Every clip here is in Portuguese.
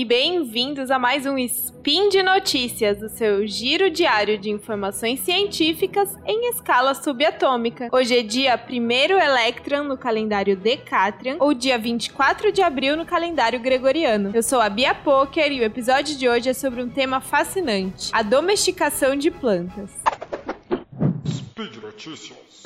e bem-vindos a mais um Spin de Notícias, o seu giro diário de informações científicas em escala subatômica. Hoje é dia 1 Electron no calendário Decatrian, ou dia 24 de abril no calendário Gregoriano. Eu sou a Bia Poker e o episódio de hoje é sobre um tema fascinante: a domesticação de plantas. Speed Notícias.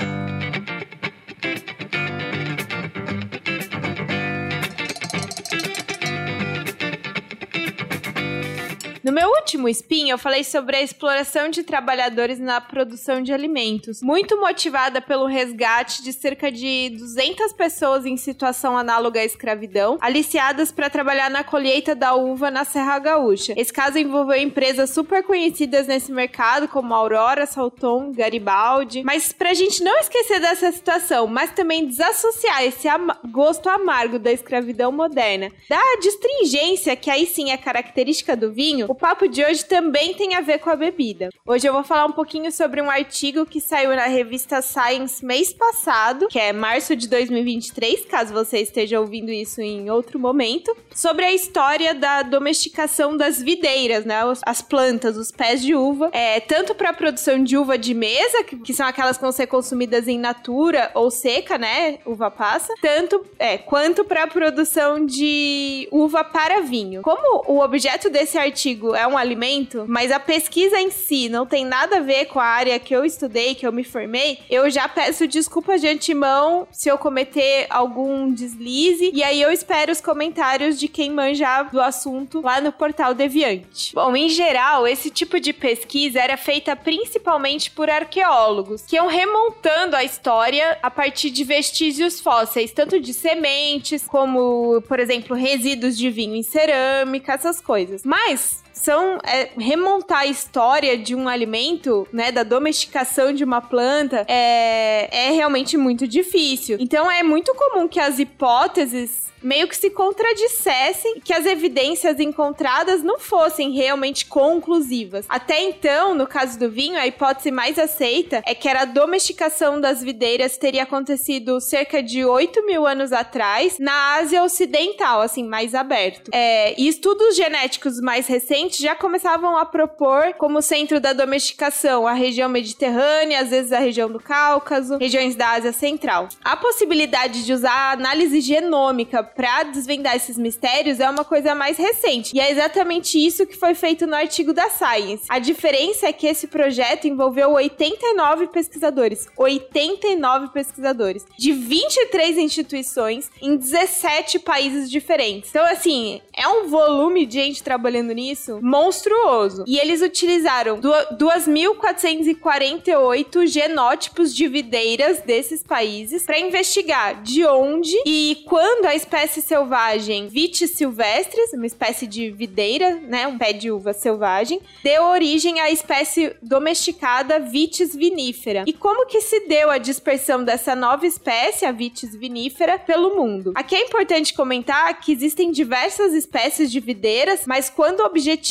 No meu último spin, eu falei sobre a exploração de trabalhadores na produção de alimentos, muito motivada pelo resgate de cerca de 200 pessoas em situação análoga à escravidão, aliciadas para trabalhar na colheita da uva na Serra Gaúcha. Esse caso envolveu empresas super conhecidas nesse mercado, como Aurora, Salton, Garibaldi. Mas pra gente não esquecer dessa situação, mas também desassociar esse am gosto amargo da escravidão moderna, da distringência que aí sim é característica do vinho, o papo de hoje também tem a ver com a bebida. Hoje eu vou falar um pouquinho sobre um artigo que saiu na revista Science mês passado, que é março de 2023, caso você esteja ouvindo isso em outro momento, sobre a história da domesticação das videiras, né? As plantas, os pés de uva, é, tanto para a produção de uva de mesa, que, são aquelas que vão ser consumidas em natura ou seca, né? Uva passa, tanto é, quanto para a produção de uva para vinho. Como o objeto desse artigo é um alimento, mas a pesquisa em si não tem nada a ver com a área que eu estudei, que eu me formei, eu já peço desculpas de antemão se eu cometer algum deslize. E aí eu espero os comentários de quem manja do assunto lá no portal Deviante. Bom, em geral, esse tipo de pesquisa era feita principalmente por arqueólogos, que iam remontando a história a partir de vestígios fósseis, tanto de sementes, como, por exemplo, resíduos de vinho em cerâmica, essas coisas. Mas são é, remontar a história de um alimento, né, da domesticação de uma planta, é, é realmente muito difícil. Então é muito comum que as hipóteses meio que se contradissessem, que as evidências encontradas não fossem realmente conclusivas. Até então, no caso do vinho, a hipótese mais aceita é que a domesticação das videiras teria acontecido cerca de 8 mil anos atrás na Ásia Ocidental, assim, mais aberto. É, e estudos genéticos mais recentes já começavam a propor como centro da domesticação a região mediterrânea, às vezes a região do Cáucaso, regiões da Ásia Central. A possibilidade de usar análise genômica para desvendar esses mistérios é uma coisa mais recente. E é exatamente isso que foi feito no artigo da Science. A diferença é que esse projeto envolveu 89 pesquisadores. 89 pesquisadores. De 23 instituições em 17 países diferentes. Então, assim, é um volume de gente trabalhando nisso monstruoso. E eles utilizaram 2.448 genótipos de videiras desses países para investigar de onde e quando a espécie selvagem Vitis silvestris, uma espécie de videira, né, um pé de uva selvagem, deu origem à espécie domesticada Vitis vinífera. E como que se deu a dispersão dessa nova espécie, a Vitis vinífera, pelo mundo? Aqui é importante comentar que existem diversas espécies de videiras, mas quando o objetivo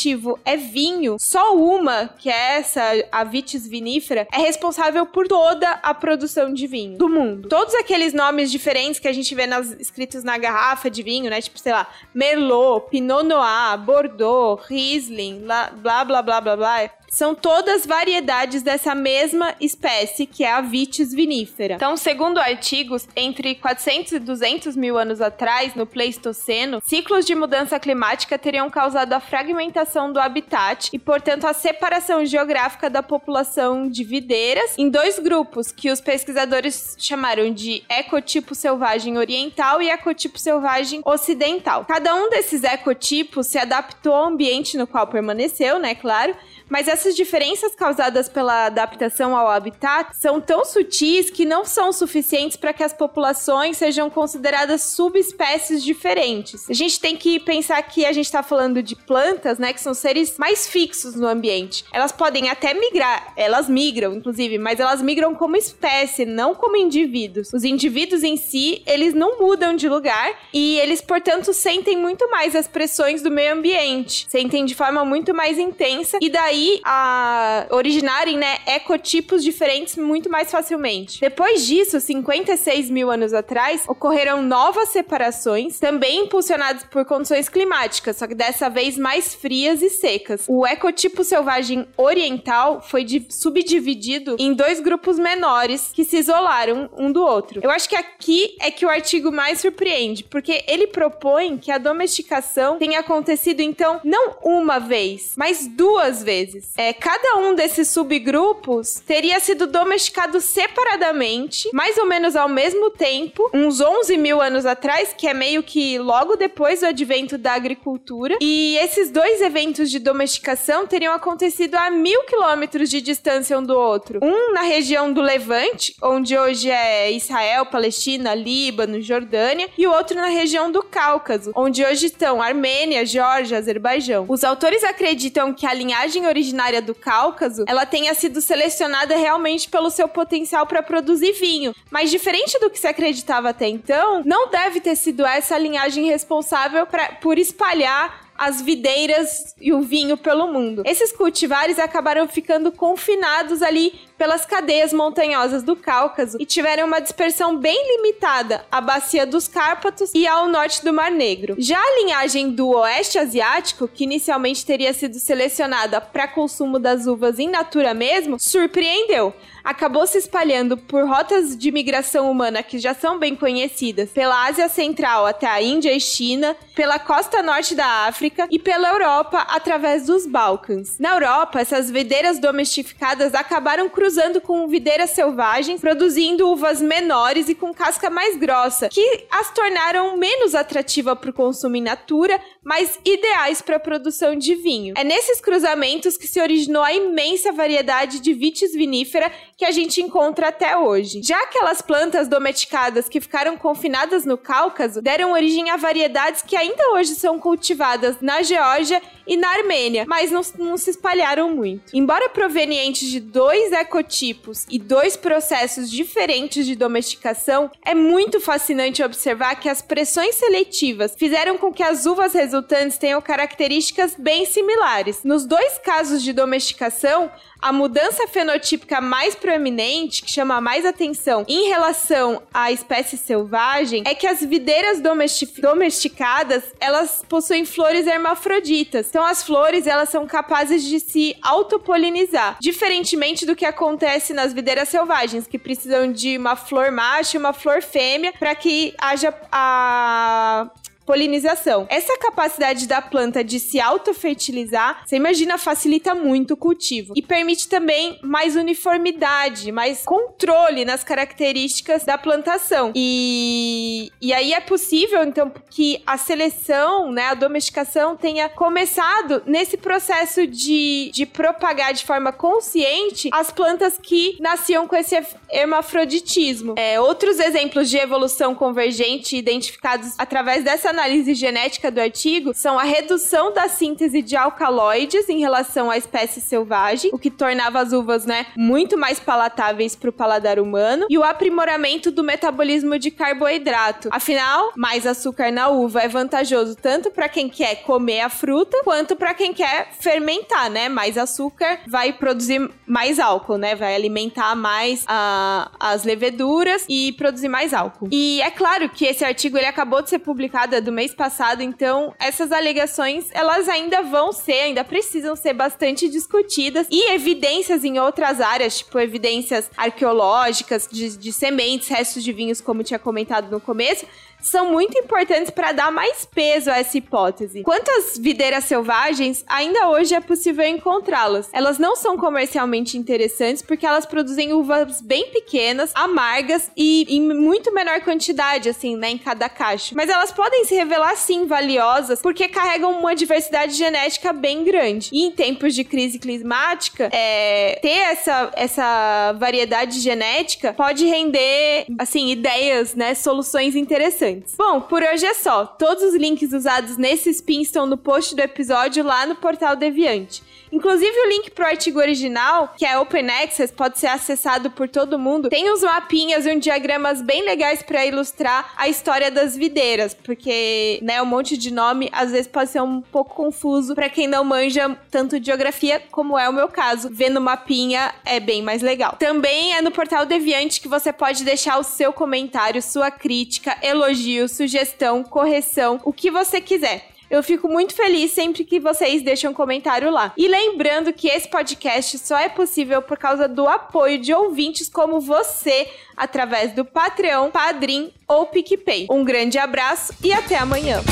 é vinho, só uma, que é essa, a Vitis vinífera, é responsável por toda a produção de vinho do mundo. Todos aqueles nomes diferentes que a gente vê nas, escritos na garrafa de vinho, né? Tipo, sei lá, Merlot, Pinot Noir, Bordeaux, Riesling, blá blá blá blá blá. São todas variedades dessa mesma espécie, que é a Vitis vinífera. Então, segundo artigos, entre 400 e 200 mil anos atrás, no Pleistoceno, ciclos de mudança climática teriam causado a fragmentação do habitat e, portanto, a separação geográfica da população de videiras em dois grupos, que os pesquisadores chamaram de ecotipo selvagem oriental e ecotipo selvagem ocidental. Cada um desses ecotipos se adaptou ao ambiente no qual permaneceu, né, claro, mas essas diferenças causadas pela adaptação ao habitat são tão sutis que não são suficientes para que as populações sejam consideradas subespécies diferentes. A gente tem que pensar que a gente está falando de plantas, né, que são seres mais fixos no ambiente. Elas podem até migrar, elas migram, inclusive, mas elas migram como espécie, não como indivíduos. Os indivíduos em si, eles não mudam de lugar e eles, portanto, sentem muito mais as pressões do meio ambiente, sentem de forma muito mais intensa e daí daí a originarem, né, ecotipos diferentes muito mais facilmente. Depois disso, 56 mil anos atrás, ocorreram novas separações, também impulsionadas por condições climáticas, só que dessa vez mais frias e secas. O ecotipo selvagem oriental foi subdividido em dois grupos menores que se isolaram um do outro. Eu acho que aqui é que o artigo mais surpreende, porque ele propõe que a domesticação tenha acontecido então não uma vez, mas duas vezes. É, cada um desses subgrupos teria sido domesticado separadamente, mais ou menos ao mesmo tempo, uns 11 mil anos atrás, que é meio que logo depois do advento da agricultura. E esses dois eventos de domesticação teriam acontecido a mil quilômetros de distância um do outro. Um na região do Levante, onde hoje é Israel, Palestina, Líbano, Jordânia, e o outro na região do Cáucaso, onde hoje estão Armênia, Geórgia, Azerbaijão. Os autores acreditam que a linhagem originária do Cáucaso, ela tenha sido selecionada realmente pelo seu potencial para produzir vinho, mas diferente do que se acreditava até então, não deve ter sido essa a linhagem responsável pra, por espalhar as videiras e o vinho pelo mundo. Esses cultivares acabaram ficando confinados ali pelas cadeias montanhosas do Cáucaso e tiveram uma dispersão bem limitada à bacia dos Cárpatos e ao norte do Mar Negro. Já a linhagem do Oeste Asiático, que inicialmente teria sido selecionada para consumo das uvas in natura mesmo, surpreendeu acabou se espalhando por rotas de migração humana que já são bem conhecidas, pela Ásia Central até a Índia e China, pela costa norte da África e pela Europa através dos Balcãs. Na Europa, essas videiras domesticadas acabaram cruzando com videiras selvagens, produzindo uvas menores e com casca mais grossa, que as tornaram menos atrativa para o consumo in natura, mas ideais para a produção de vinho. É nesses cruzamentos que se originou a imensa variedade de vitis vinífera que a gente encontra até hoje. Já aquelas plantas domesticadas que ficaram confinadas no Cáucaso deram origem a variedades que ainda hoje são cultivadas na Geórgia e na Armênia, mas não, não se espalharam muito. Embora provenientes de dois ecotipos e dois processos diferentes de domesticação, é muito fascinante observar que as pressões seletivas fizeram com que as uvas resultantes tenham características bem similares. Nos dois casos de domesticação, a mudança fenotípica mais proeminente, que chama mais atenção em relação à espécie selvagem, é que as videiras domesticadas, elas possuem flores hermafroditas. Então as flores, elas são capazes de se autopolinizar, diferentemente do que acontece nas videiras selvagens, que precisam de uma flor macho e uma flor fêmea para que haja a polinização. Essa capacidade da planta de se autofertilizar, você imagina, facilita muito o cultivo e permite também mais uniformidade, mais controle nas características da plantação. E, e aí é possível, então, que a seleção, né, a domesticação tenha começado nesse processo de, de propagar de forma consciente as plantas que nasciam com esse hermafroditismo. É, outros exemplos de evolução convergente identificados através dessa análise genética do artigo são a redução da síntese de alcaloides em relação à espécie selvagem, o que tornava as uvas, né, muito mais palatáveis para o paladar humano, e o aprimoramento do metabolismo de carboidrato. Afinal, mais açúcar na uva é vantajoso tanto para quem quer comer a fruta quanto para quem quer fermentar, né? Mais açúcar vai produzir mais álcool, né? Vai alimentar mais a, as leveduras e produzir mais álcool. E é claro que esse artigo ele acabou de ser publicado do mês passado, então essas alegações elas ainda vão ser, ainda precisam ser bastante discutidas. E evidências em outras áreas, tipo evidências arqueológicas de, de sementes, restos de vinhos, como tinha comentado no começo, são muito importantes para dar mais peso a essa hipótese. Quantas videiras selvagens ainda hoje é possível encontrá-las? Elas não são comercialmente interessantes porque elas produzem uvas bem pequenas, amargas e em muito menor quantidade, assim, né, em cada caixa. Mas elas podem se revelar sim valiosas porque carregam uma diversidade genética bem grande. E em tempos de crise climática, é, ter essa, essa variedade genética pode render, assim, ideias, né, soluções interessantes interessantes. Bom, por hoje é só. Todos os links usados nesse spin estão no post do episódio lá no portal Deviante. Inclusive o link pro artigo original, que é Open Access, pode ser acessado por todo mundo. Tem uns mapinhas e uns diagramas bem legais para ilustrar a história das videiras, porque, né, um monte de nome às vezes pode ser um pouco confuso para quem não manja tanto geografia, como é o meu caso. Vendo mapinha é bem mais legal. Também é no portal Deviante que você pode deixar o seu comentário, sua crítica, elogio, sugestão, correção, o que você quiser. Eu fico muito feliz sempre que vocês deixam um comentário lá. E lembrando que esse podcast só é possível por causa do apoio de ouvintes como você, através do Patreon, Padrim ou PicPay. Um grande abraço e até amanhã.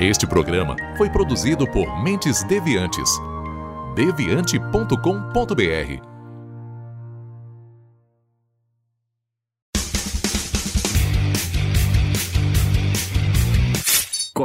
Este programa foi produzido por Mentes Deviantes. deviante.com.br